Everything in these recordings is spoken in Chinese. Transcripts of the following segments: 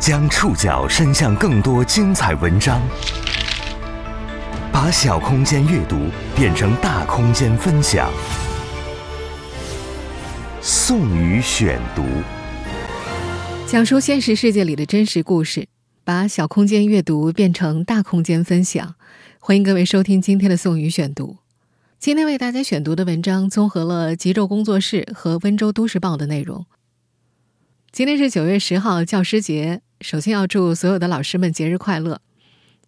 将触角伸向更多精彩文章，把小空间阅读变成大空间分享。宋宇选读，讲述现实世界里的真实故事，把小空间阅读变成大空间分享。欢迎各位收听今天的宋宇选读。今天为大家选读的文章综合了极昼工作室和温州都市报的内容。今天是九月十号，教师节。首先要祝所有的老师们节日快乐。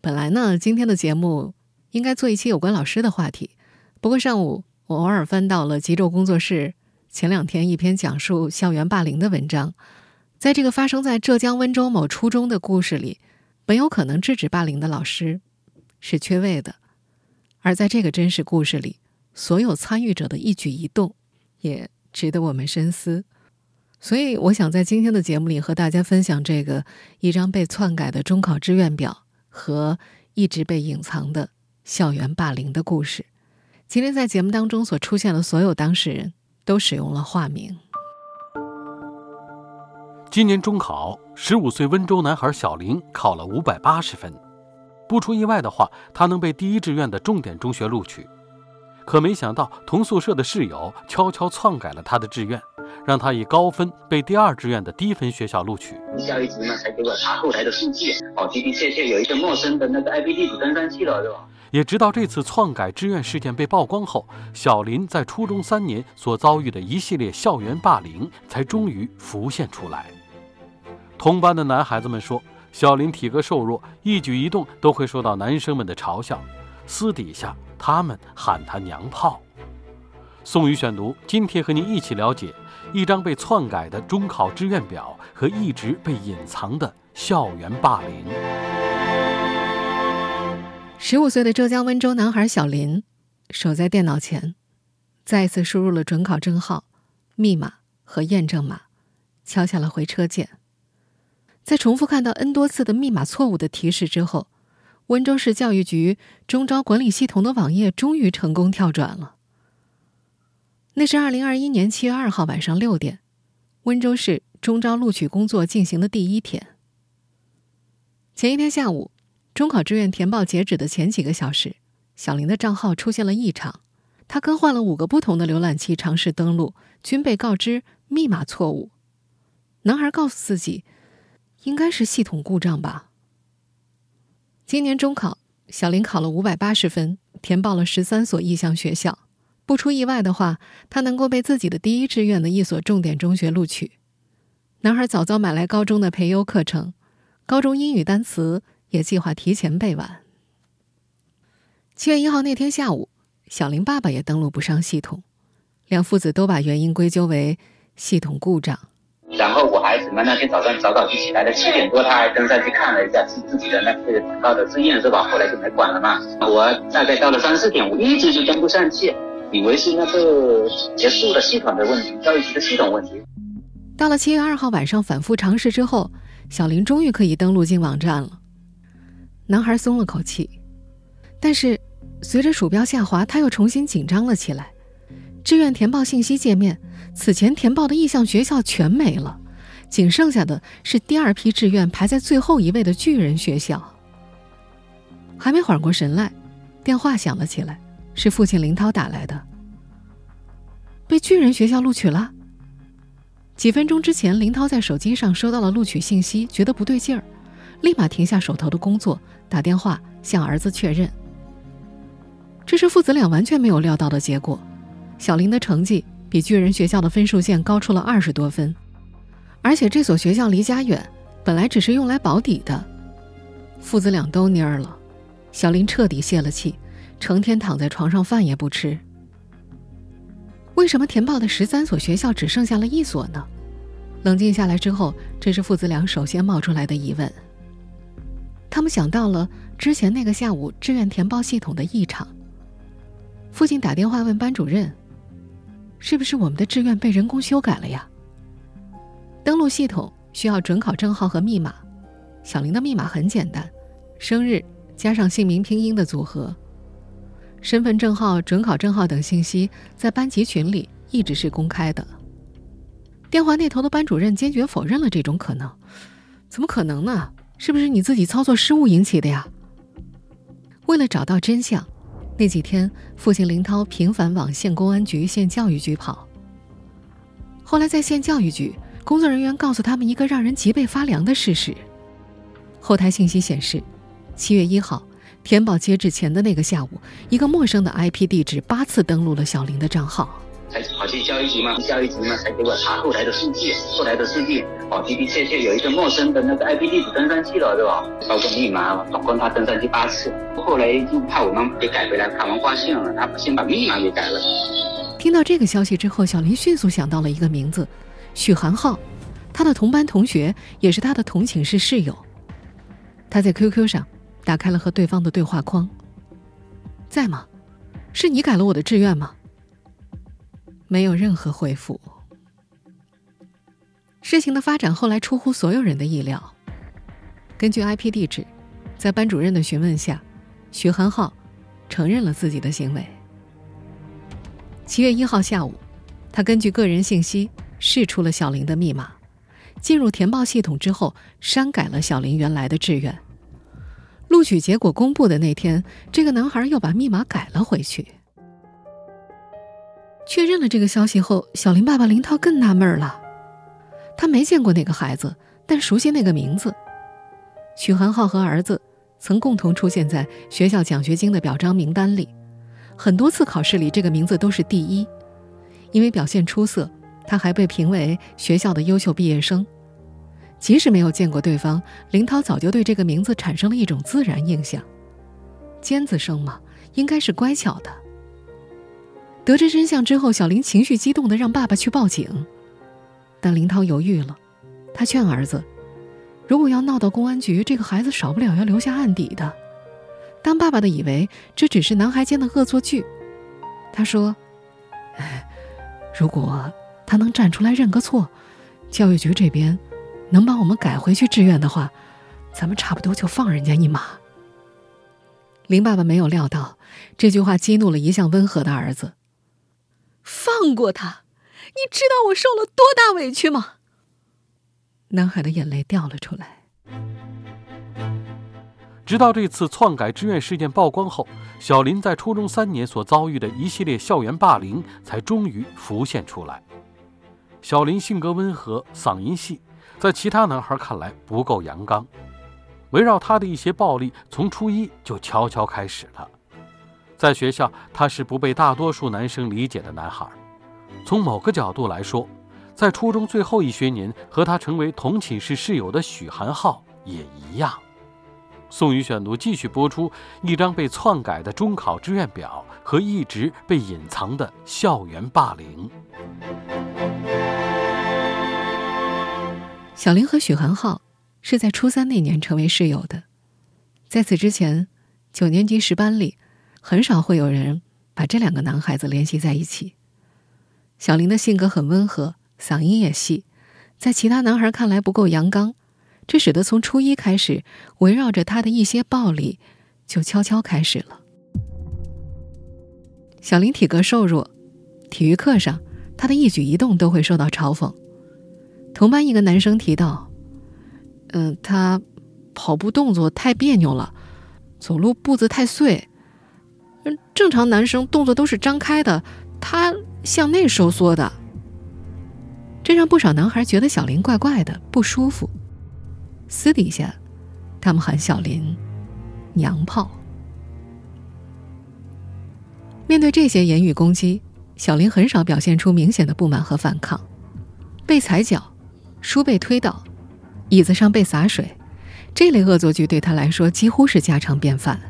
本来呢，今天的节目应该做一期有关老师的话题，不过上午我偶尔翻到了极昼工作室前两天一篇讲述校园霸凌的文章。在这个发生在浙江温州某初中的故事里，本有可能制止霸凌的老师是缺位的，而在这个真实故事里，所有参与者的一举一动也值得我们深思。所以，我想在今天的节目里和大家分享这个一张被篡改的中考志愿表和一直被隐藏的校园霸凌的故事。今天在节目当中所出现的所有当事人都使用了化名。今年中考，十五岁温州男孩小林考了五百八十分，不出意外的话，他能被第一志愿的重点中学录取。可没想到，同宿舍的室友悄悄篡改了他的志愿。让他以高分被第二志愿的低分学校录取。教育局呢才给我查后台的数据，哦，的的确确有一个陌生的那个 IP 地址登上去了，是吧？也直到这次篡改志愿事件被曝光后，小林在初中三年所遭遇的一系列校园霸凌才终于浮现出来。同班的男孩子们说，小林体格瘦弱，一举一动都会受到男生们的嘲笑，私底下他们喊他娘炮。宋宇选读，今天和您一起了解。一张被篡改的中考志愿表和一直被隐藏的校园霸凌。十五岁的浙江温州男孩小林，守在电脑前，再次输入了准考证号、密码和验证码，敲下了回车键。在重复看到 n 多次的密码错误的提示之后，温州市教育局中招管理系统的网页终于成功跳转了。那是二零二一年七月二号晚上六点，温州市中招录取工作进行的第一天。前一天下午，中考志愿填报截止的前几个小时，小林的账号出现了异常，他更换了五个不同的浏览器尝试登录，均被告知密码错误。男孩告诉自己，应该是系统故障吧。今年中考，小林考了五百八十分，填报了十三所意向学校。不出意外的话，他能够被自己的第一志愿的一所重点中学录取。男孩早早买来高中的培优课程，高中英语单词也计划提前背完。七月一号那天下午，小林爸爸也登录不上系统，两父子都把原因归咎为系统故障。然后我还什么那天早上早早就起来了，七点多他还登上去看了一下自自己的那个广告的志愿是吧？后来就没管了嘛。我大概到了三四点，我一直就登不上去。以为是那个结束了系统的问题，教育局的系统问题。到了七月二号晚上反复尝试之后，小林终于可以登录进网站了。男孩松了口气，但是随着鼠标下滑，他又重新紧张了起来。志愿填报信息界面，此前填报的意向学校全没了，仅剩下的是第二批志愿排在最后一位的巨人学校。还没缓过神来，电话响了起来。是父亲林涛打来的，被巨人学校录取了。几分钟之前，林涛在手机上收到了录取信息，觉得不对劲儿，立马停下手头的工作，打电话向儿子确认。这是父子俩完全没有料到的结果。小林的成绩比巨人学校的分数线高出了二十多分，而且这所学校离家远，本来只是用来保底的。父子俩都蔫儿了，小林彻底泄了气。成天躺在床上，饭也不吃。为什么填报的十三所学校只剩下了一所呢？冷静下来之后，这是父子俩首先冒出来的疑问。他们想到了之前那个下午志愿填报系统的异常。父亲打电话问班主任：“是不是我们的志愿被人工修改了呀？”登录系统需要准考证号和密码。小林的密码很简单，生日加上姓名拼音的组合。身份证号、准考证号等信息在班级群里一直是公开的。电话那头的班主任坚决否认了这种可能。怎么可能呢？是不是你自己操作失误引起的呀？为了找到真相，那几天父亲林涛频繁往县公安局、县教育局跑。后来在县教育局，工作人员告诉他们一个让人脊背发凉的事实：后台信息显示，七月一号填报截止前的那个下午，一个陌生的 IP 地址八次登录了小林的账号。才跑去教育局嘛，教育局嘛才给我查后台的数据，后台的数据哦的的确确有一个陌生的那个 IP 地址登上去了，对吧？包括密码，总共他登上去八次，后来就怕我们给改回来，怕我们发现了，他先把密码给改了。听到这个消息之后，小林迅速想到了一个名字，许寒浩，他的同班同学，也是他的同寝室室友。他在 QQ 上打开了和对方的对话框，在吗？是你改了我的志愿吗？没有任何回复。事情的发展后来出乎所有人的意料。根据 IP 地址，在班主任的询问下，徐寒浩承认了自己的行为。七月一号下午，他根据个人信息试出了小林的密码，进入填报系统之后，删改了小林原来的志愿。录取结果公布的那天，这个男孩又把密码改了回去。确认了这个消息后，小林爸爸林涛更纳闷了。他没见过那个孩子，但熟悉那个名字。许寒浩和儿子曾共同出现在学校奖学金的表彰名单里，很多次考试里这个名字都是第一。因为表现出色，他还被评为学校的优秀毕业生。即使没有见过对方，林涛早就对这个名字产生了一种自然印象。尖子生嘛，应该是乖巧的。得知真相之后，小林情绪激动的让爸爸去报警，但林涛犹豫了。他劝儿子，如果要闹到公安局，这个孩子少不了要留下案底的。当爸爸的以为这只是男孩间的恶作剧。他说：“哎，如果他能站出来认个错，教育局这边能帮我们改回去志愿的话，咱们差不多就放人家一马。”林爸爸没有料到这句话激怒了一向温和的儿子。放过他，你知道我受了多大委屈吗？男孩的眼泪掉了出来。直到这次篡改志愿事件曝光后，小林在初中三年所遭遇的一系列校园霸凌才终于浮现出来。小林性格温和，嗓音细，在其他男孩看来不够阳刚。围绕他的一些暴力，从初一就悄悄开始了。在学校，他是不被大多数男生理解的男孩。从某个角度来说，在初中最后一学年和他成为同寝室室友的许寒浩也一样。宋宇选读继续播出一张被篡改的中考志愿表和一直被隐藏的校园霸凌。小林和许寒浩是在初三那年成为室友的，在此之前，九年级十班里。很少会有人把这两个男孩子联系在一起。小林的性格很温和，嗓音也细，在其他男孩看来不够阳刚，这使得从初一开始，围绕着他的一些暴力就悄悄开始了。小林体格瘦弱，体育课上他的一举一动都会受到嘲讽。同班一个男生提到：“嗯，他跑步动作太别扭了，走路步子太碎。”嗯正常男生动作都是张开的，他向内收缩的，这让不少男孩觉得小林怪怪的，不舒服。私底下，他们喊小林“娘炮”。面对这些言语攻击，小林很少表现出明显的不满和反抗。被踩脚、书被推倒、椅子上被洒水，这类恶作剧对他来说几乎是家常便饭。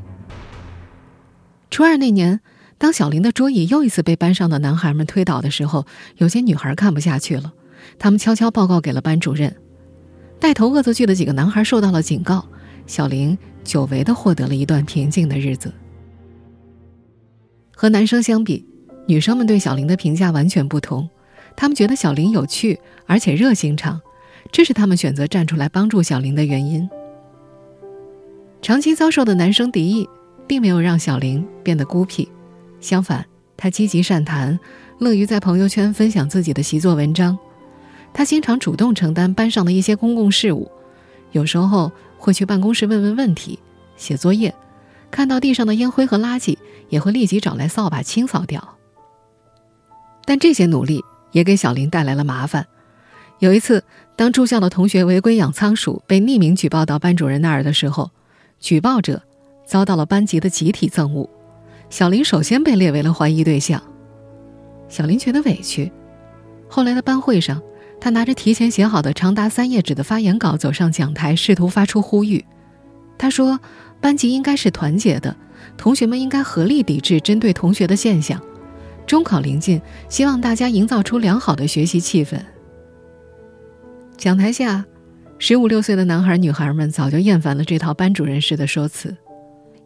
初二那年，当小林的桌椅又一次被班上的男孩们推倒的时候，有些女孩看不下去了，他们悄悄报告给了班主任。带头恶作剧的几个男孩受到了警告，小林久违的获得了一段平静的日子。和男生相比，女生们对小林的评价完全不同，他们觉得小林有趣而且热心肠，这是他们选择站出来帮助小林的原因。长期遭受的男生敌意。并没有让小林变得孤僻，相反，他积极善谈，乐于在朋友圈分享自己的习作文章。他经常主动承担班上的一些公共事务，有时候会去办公室问问问题、写作业，看到地上的烟灰和垃圾，也会立即找来扫把清扫掉。但这些努力也给小林带来了麻烦。有一次，当住校的同学违规养仓鼠被匿名举报到班主任那儿的时候，举报者遭到了班级的集体憎恶，小林首先被列为了怀疑对象。小林觉得委屈，后来的班会上，他拿着提前写好的长达三页纸的发言稿走上讲台，试图发出呼吁。他说：“班级应该是团结的，同学们应该合力抵制针对同学的现象。中考临近，希望大家营造出良好的学习气氛。”讲台下，十五六岁的男孩女孩们早就厌烦了这套班主任式的说辞，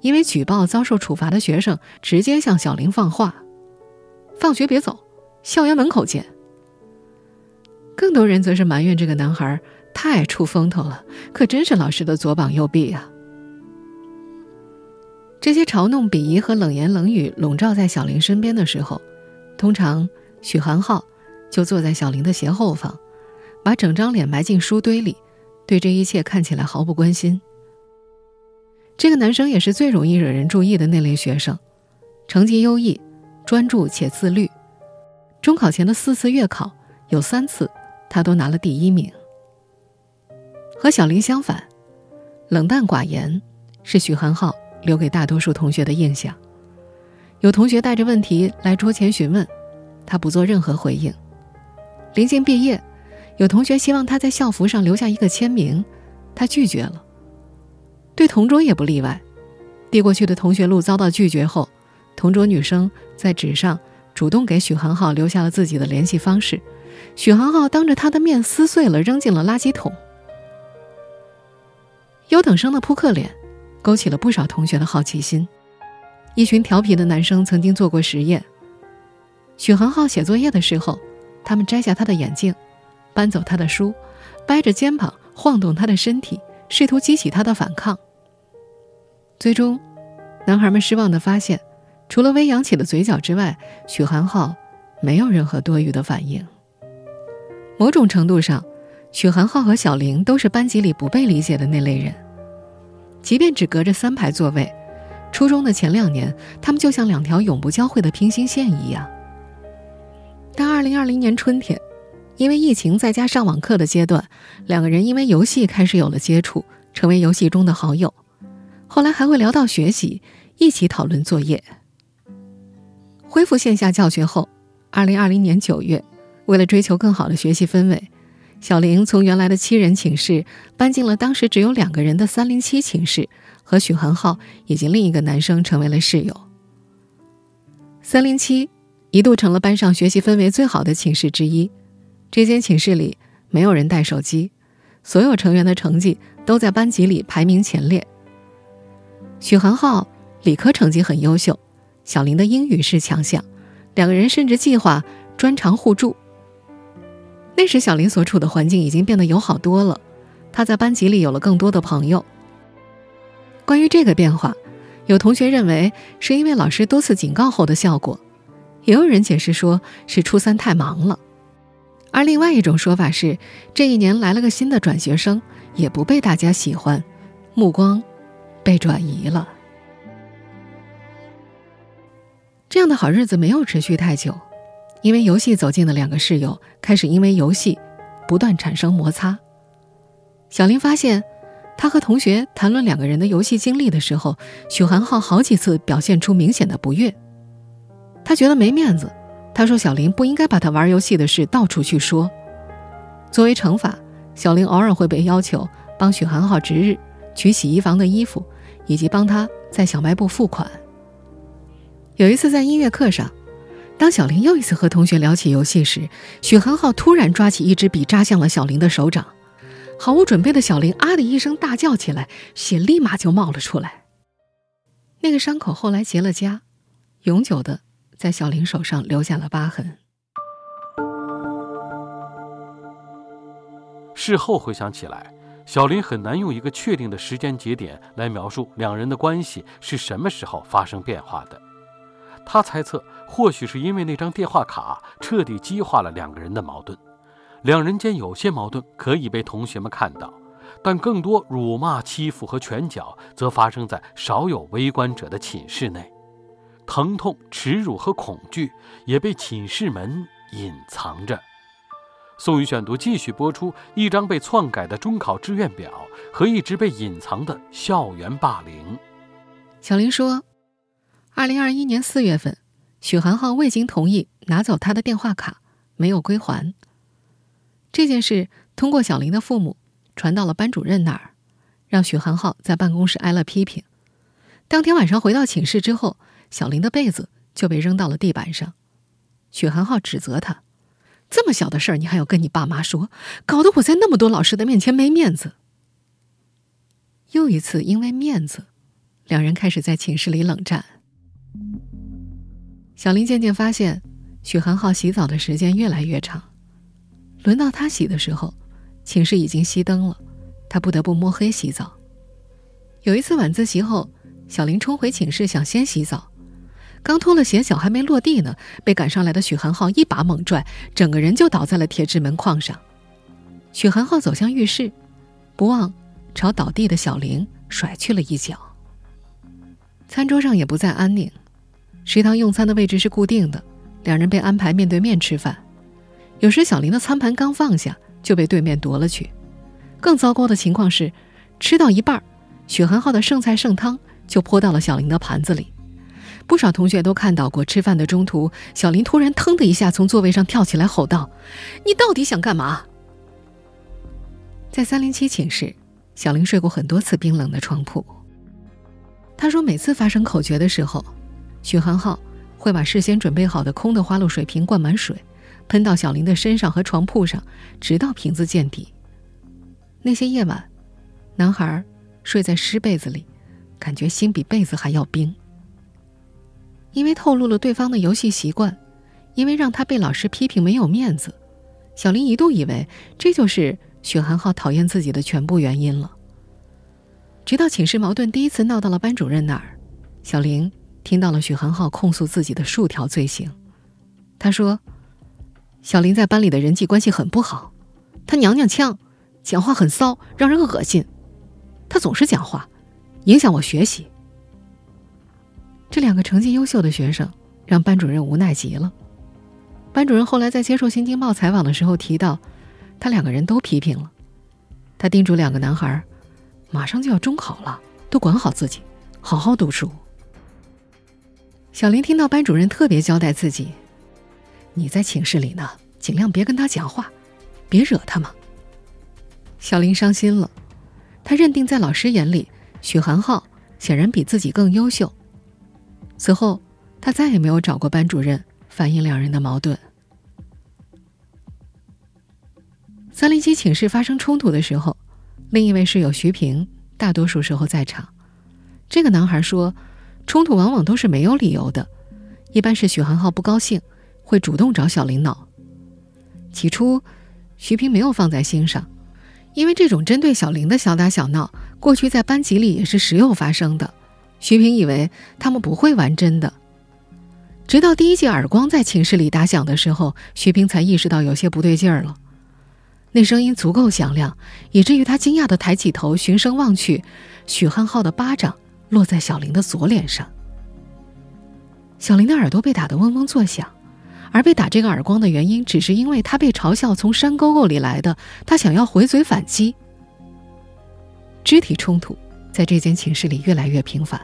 因为举报遭受处罚的学生直接向小林放话：“放学别走，校园门口见。”更多人则是埋怨这个男孩太出风头了，可真是老师的左膀右臂啊！这些嘲弄、鄙夷和冷言冷语笼罩在小林身边的时候，通常许寒浩就坐在小林的斜后方。把整张脸埋进书堆里，对这一切看起来毫不关心。这个男生也是最容易惹人注意的那类学生，成绩优异，专注且自律。中考前的四次月考，有三次他都拿了第一名。和小林相反，冷淡寡言是许寒浩留给大多数同学的印象。有同学带着问题来桌前询问，他不做任何回应。临近毕业。有同学希望他在校服上留下一个签名，他拒绝了。对同桌也不例外，递过去的同学录遭到拒绝后，同桌女生在纸上主动给许航浩留下了自己的联系方式，许航浩当着他的面撕碎了，扔进了垃圾桶。优等生的扑克脸，勾起了不少同学的好奇心。一群调皮的男生曾经做过实验。许航浩写作业的时候，他们摘下他的眼镜。搬走他的书，掰着肩膀晃动他的身体，试图激起他的反抗。最终，男孩们失望地发现，除了微扬起的嘴角之外，许寒浩没有任何多余的反应。某种程度上，许寒浩和小玲都是班级里不被理解的那类人。即便只隔着三排座位，初中的前两年，他们就像两条永不交汇的平行线一样。但二零二零年春天。因为疫情在家上网课的阶段，两个人因为游戏开始有了接触，成为游戏中的好友。后来还会聊到学习，一起讨论作业。恢复线下教学后，二零二零年九月，为了追求更好的学习氛围，小玲从原来的七人寝室搬进了当时只有两个人的三零七寝室，和许恒浩以及另一个男生成为了室友。三零七一度成了班上学习氛围最好的寝室之一。这间寝室里没有人带手机，所有成员的成绩都在班级里排名前列。许恒浩理科成绩很优秀，小林的英语是强项，两个人甚至计划专长互助。那时小林所处的环境已经变得友好多了，他在班级里有了更多的朋友。关于这个变化，有同学认为是因为老师多次警告后的效果，也有人解释说是初三太忙了。而另外一种说法是，这一年来了个新的转学生，也不被大家喜欢，目光被转移了。这样的好日子没有持续太久，因为游戏走近的两个室友开始因为游戏不断产生摩擦。小林发现，他和同学谈论两个人的游戏经历的时候，许寒浩好几次表现出明显的不悦，他觉得没面子。他说：“小林不应该把他玩游戏的事到处去说。作为惩罚，小林偶尔会被要求帮许寒浩值日、取洗衣房的衣服，以及帮他在小卖部付款。有一次在音乐课上，当小林又一次和同学聊起游戏时，许寒浩突然抓起一支笔扎向了小林的手掌。毫无准备的小林啊的一声大叫起来，血立马就冒了出来。那个伤口后来结了痂，永久的。”在小林手上留下了疤痕。事后回想起来，小林很难用一个确定的时间节点来描述两人的关系是什么时候发生变化的。他猜测，或许是因为那张电话卡彻底激化了两个人的矛盾。两人间有些矛盾可以被同学们看到，但更多辱骂、欺负和拳脚则发生在少有围观者的寝室内，疼痛、耻辱和恐惧也被寝室门隐藏着。宋宇选读继续播出一张被篡改的中考志愿表和一直被隐藏的校园霸凌。小林说，二零二一年四月份，许寒浩未经同意拿走他的电话卡，没有归还。这件事通过小林的父母传到了班主任那儿，让许寒浩在办公室挨了批评。当天晚上回到寝室之后，小林的被子就被扔到了地板上。许寒浩指责他。这么小的事儿，你还要跟你爸妈说，搞得我在那么多老师的面前没面子。又一次因为面子，两人开始在寝室里冷战。小林渐渐发现，许寒浩洗澡的时间越来越长，轮到他洗的时候，寝室已经熄灯了，他不得不摸黑洗澡。有一次晚自习后，小林冲回寝室想先洗澡。刚脱了鞋，脚还没落地呢，被赶上来的许寒浩一把猛拽，整个人就倒在了铁质门框上。许寒浩走向浴室，不忘朝倒地的小林甩去了一脚。餐桌上也不再安宁，食堂用餐的位置是固定的，两人被安排面对面吃饭。有时小林的餐盘刚放下，就被对面夺了去。更糟糕的情况是，吃到一半，许恒浩的剩菜剩汤就泼到了小林的盘子里。不少同学都看到过，吃饭的中途，小林突然腾的一下从座位上跳起来，吼道：“你到底想干嘛？”在三零七寝室，小林睡过很多次冰冷的床铺。他说，每次发生口诀的时候，许寒浩会把事先准备好的空的花露水瓶灌满水，喷到小林的身上和床铺上，直到瓶子见底。那些夜晚，男孩睡在湿被子里，感觉心比被子还要冰。因为透露了对方的游戏习惯，因为让他被老师批评没有面子，小林一度以为这就是许寒浩讨厌自己的全部原因了。直到寝室矛盾第一次闹到了班主任那儿，小林听到了许寒浩控诉自己的数条罪行。他说：“小林在班里的人际关系很不好，他娘娘腔，讲话很骚，让人恶心。他总是讲话，影响我学习。”这两个成绩优秀的学生让班主任无奈极了。班主任后来在接受《新京报》采访的时候提到，他两个人都批评了。他叮嘱两个男孩，马上就要中考了，都管好自己，好好读书。小林听到班主任特别交代自己：“你在寝室里呢，尽量别跟他讲话，别惹他嘛。”小林伤心了，他认定在老师眼里，许寒浩显然比自己更优秀。此后，他再也没有找过班主任反映两人的矛盾。三零七寝室发生冲突的时候，另一位室友徐平大多数时候在场。这个男孩说，冲突往往都是没有理由的，一般是许寒浩不高兴，会主动找小林闹。起初，徐平没有放在心上，因为这种针对小林的小打小闹，过去在班级里也是时有发生的。徐平以为他们不会玩真的，直到第一记耳光在寝室里打响的时候，徐平才意识到有些不对劲儿了。那声音足够响亮，以至于他惊讶地抬起头，循声望去，许汉浩的巴掌落在小林的左脸上。小林的耳朵被打得嗡嗡作响，而被打这个耳光的原因，只是因为他被嘲笑从山沟沟里来的，他想要回嘴反击。肢体冲突在这间寝室里越来越频繁。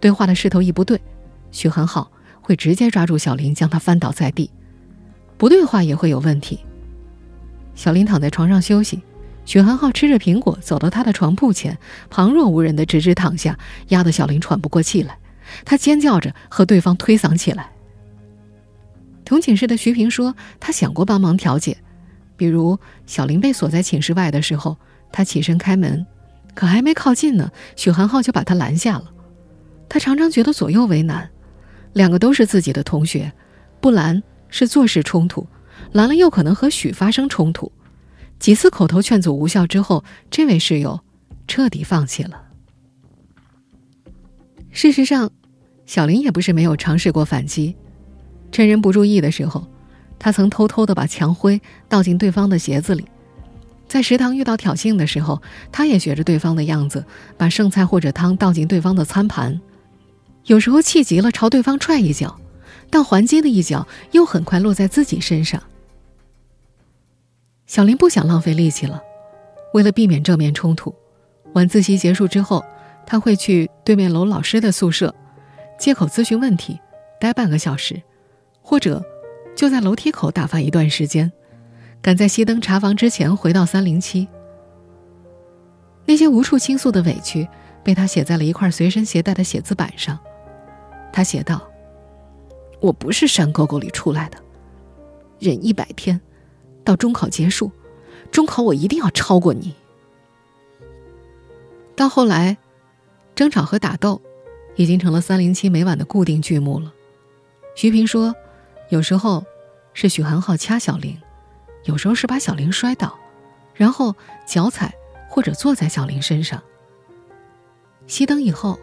对话的势头一不对，许寒浩会直接抓住小林，将他翻倒在地；不对话也会有问题。小林躺在床上休息，许寒浩吃着苹果走到他的床铺前，旁若无人的直直躺下，压得小林喘不过气来。他尖叫着和对方推搡起来。同寝室的徐平说，他想过帮忙调解，比如小林被锁在寝室外的时候，他起身开门，可还没靠近呢，许寒浩就把他拦下了。他常常觉得左右为难，两个都是自己的同学，不拦是做事冲突，拦了又可能和许发生冲突。几次口头劝阻无效之后，这位室友彻底放弃了。事实上，小林也不是没有尝试过反击，趁人不注意的时候，他曾偷偷的把墙灰倒进对方的鞋子里，在食堂遇到挑衅的时候，他也学着对方的样子，把剩菜或者汤倒进对方的餐盘。有时候气急了，朝对方踹一脚，但还击的一脚又很快落在自己身上。小林不想浪费力气了，为了避免正面冲突，晚自习结束之后，他会去对面楼老师的宿舍，借口咨询问题，待半个小时，或者就在楼梯口打发一段时间。赶在熄灯查房之前回到三零七。那些无处倾诉的委屈，被他写在了一块随身携带的写字板上。他写道：“我不是山沟沟里出来的，忍一百天，到中考结束，中考我一定要超过你。”到后来，争吵和打斗，已经成了三零七每晚的固定剧目了。徐平说：“有时候，是许寒浩掐小玲。”有时候是把小玲摔倒，然后脚踩或者坐在小玲身上。熄灯以后，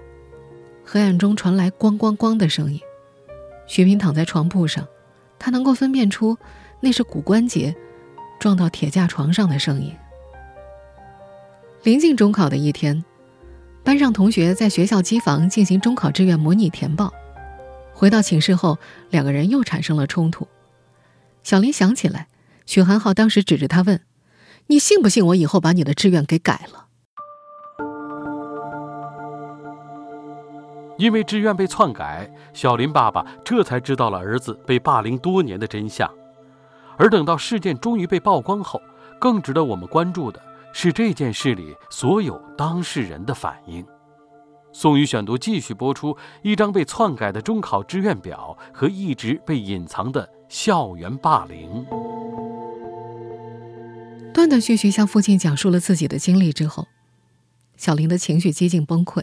黑暗中传来“咣咣咣”的声音。徐平躺在床铺上，他能够分辨出那是骨关节撞到铁架床上的声音。临近中考的一天，班上同学在学校机房进行中考志愿模拟填报。回到寝室后，两个人又产生了冲突。小林想起来。许寒浩当时指着他问：“你信不信我以后把你的志愿给改了？”因为志愿被篡改，小林爸爸这才知道了儿子被霸凌多年的真相。而等到事件终于被曝光后，更值得我们关注的是这件事里所有当事人的反应。宋宇选读继续播出：一张被篡改的中考志愿表和一直被隐藏的校园霸凌。断断续续向父亲讲述了自己的经历之后，小林的情绪几近崩溃，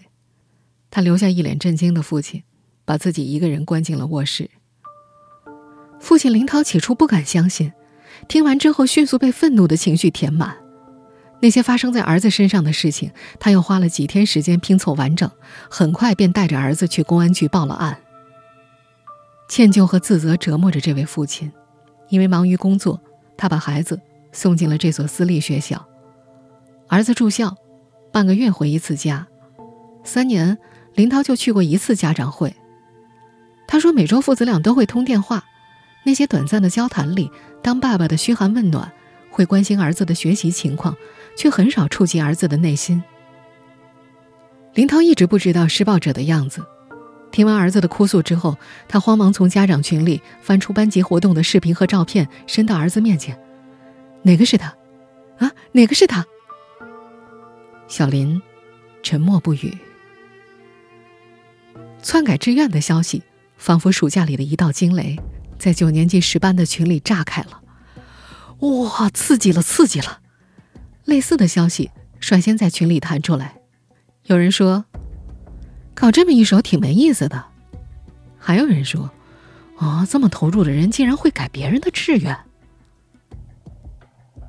他留下一脸震惊的父亲，把自己一个人关进了卧室。父亲林涛起初不敢相信，听完之后迅速被愤怒的情绪填满。那些发生在儿子身上的事情，他又花了几天时间拼凑完整，很快便带着儿子去公安局报了案。歉疚和自责折磨着这位父亲，因为忙于工作，他把孩子。送进了这所私立学校，儿子住校，半个月回一次家，三年林涛就去过一次家长会。他说每周父子俩都会通电话，那些短暂的交谈里，当爸爸的嘘寒问暖，会关心儿子的学习情况，却很少触及儿子的内心。林涛一直不知道施暴者的样子，听完儿子的哭诉之后，他慌忙从家长群里翻出班级活动的视频和照片，伸到儿子面前。哪个是他？啊，哪个是他？小林沉默不语。篡改志愿的消息，仿佛暑假里的一道惊雷，在九年级十班的群里炸开了。哇，刺激了，刺激了！类似的消息率先在群里弹出来。有人说，搞这么一手挺没意思的。还有人说，啊，这么投入的人竟然会改别人的志愿。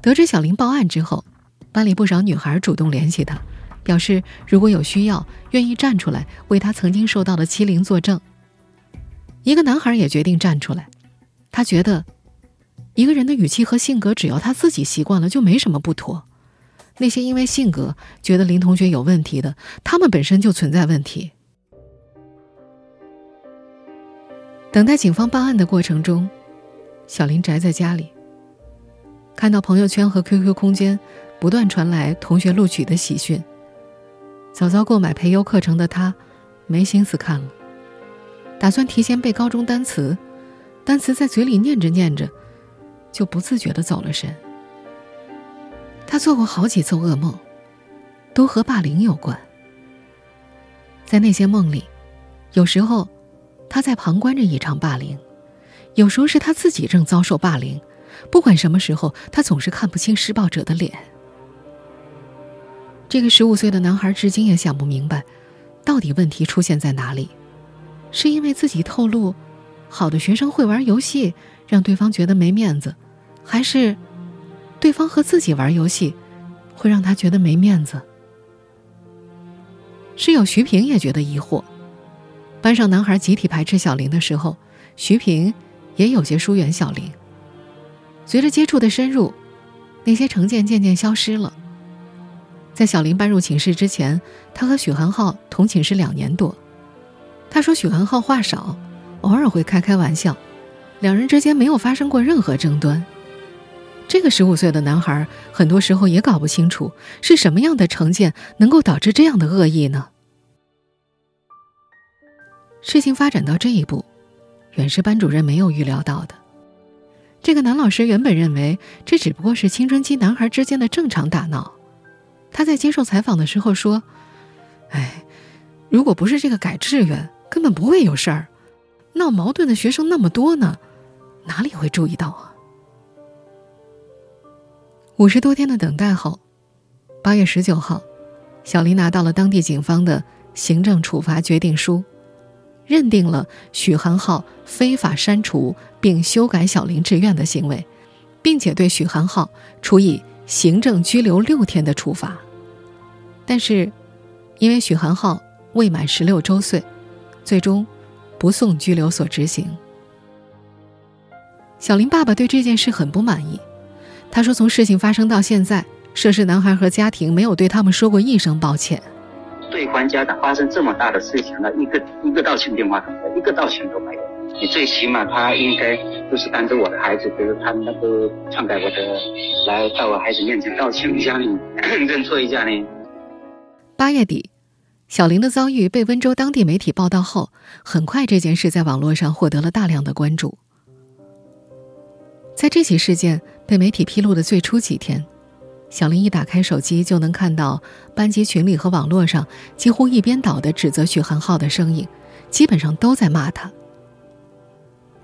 得知小林报案之后，班里不少女孩主动联系他，表示如果有需要，愿意站出来为他曾经受到的欺凌作证。一个男孩也决定站出来，他觉得，一个人的语气和性格，只要他自己习惯了，就没什么不妥。那些因为性格觉得林同学有问题的，他们本身就存在问题。等待警方办案的过程中，小林宅在家里。看到朋友圈和 QQ 空间不断传来同学录取的喜讯，早早购买培优课程的他，没心思看了，打算提前背高中单词，单词在嘴里念着念着，就不自觉的走了神。他做过好几次噩梦，都和霸凌有关。在那些梦里，有时候他在旁观着一场霸凌，有时候是他自己正遭受霸凌。不管什么时候，他总是看不清施暴者的脸。这个十五岁的男孩至今也想不明白，到底问题出现在哪里？是因为自己透露，好的学生会玩游戏，让对方觉得没面子，还是对方和自己玩游戏，会让他觉得没面子？室友徐平也觉得疑惑。班上男孩集体排斥小林的时候，徐平也有些疏远小林。随着接触的深入，那些成见渐渐消失了。在小林搬入寝室之前，他和许寒浩同寝室两年多。他说许寒浩话少，偶尔会开开玩笑，两人之间没有发生过任何争端。这个十五岁的男孩，很多时候也搞不清楚是什么样的成见能够导致这样的恶意呢？事情发展到这一步，远是班主任没有预料到的。这个男老师原本认为这只不过是青春期男孩之间的正常打闹。他在接受采访的时候说：“哎，如果不是这个改志愿，根本不会有事儿。闹矛盾的学生那么多呢，哪里会注意到啊？”五十多天的等待后，八月十九号，小林拿到了当地警方的行政处罚决定书，认定了许寒浩非法删除并修改小林志愿的行为，并且对许寒浩处以行政拘留六天的处罚。但是，因为许寒浩未满十六周岁，最终不送拘留所执行。小林爸爸对这件事很不满意。他说：“从事情发生到现在，涉事男孩和家庭没有对他们说过一声抱歉。对方家长发生这么大的事情了，一个一个道歉电话都没有，一个道歉都没有。你最起码他应该就是当着我的孩子，比如他那个篡改我的，来到我孩子面前道歉一下呢，认错一下呢。”八月底，小林的遭遇被温州当地媒体报道后，很快这件事在网络上获得了大量的关注。在这起事件。被媒体披露的最初几天，小林一打开手机就能看到班级群里和网络上几乎一边倒的指责许寒浩的声音，基本上都在骂他。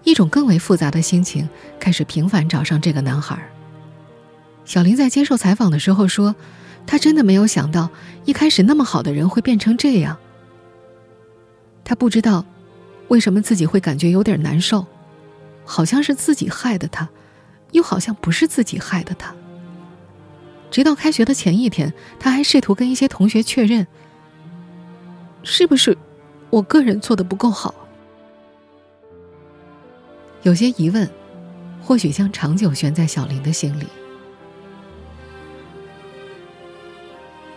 一种更为复杂的心情开始频繁找上这个男孩。小林在接受采访的时候说：“他真的没有想到，一开始那么好的人会变成这样。他不知道，为什么自己会感觉有点难受，好像是自己害的他。”又好像不是自己害的他。直到开学的前一天，他还试图跟一些同学确认，是不是我个人做的不够好。有些疑问，或许将长久悬在小林的心里。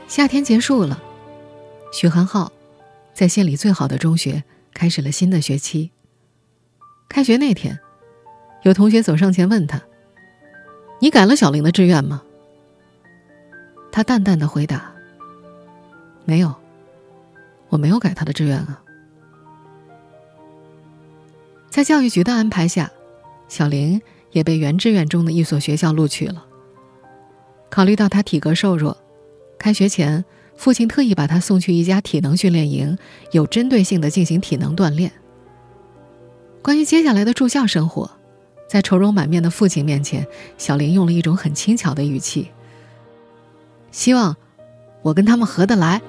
夏天结束了，许寒浩在县里最好的中学开始了新的学期。开学那天，有同学走上前问他。你改了小玲的志愿吗？他淡淡的回答：“没有，我没有改他的志愿啊。”在教育局的安排下，小玲也被原志愿中的一所学校录取了。考虑到他体格瘦弱，开学前父亲特意把他送去一家体能训练营，有针对性的进行体能锻炼。关于接下来的住校生活。在愁容满面的父亲面前，小林用了一种很轻巧的语气：“希望我跟他们合得来。”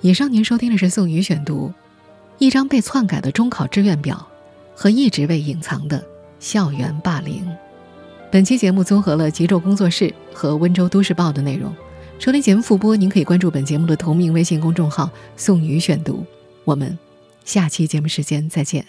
以上您收听的是宋宇选读，一张被篡改的中考志愿表和一直被隐藏的。校园霸凌。本期节目综合了极昼工作室和温州都市报的内容。收听节目复播，您可以关注本节目的同名微信公众号“宋宇选读”。我们下期节目时间再见。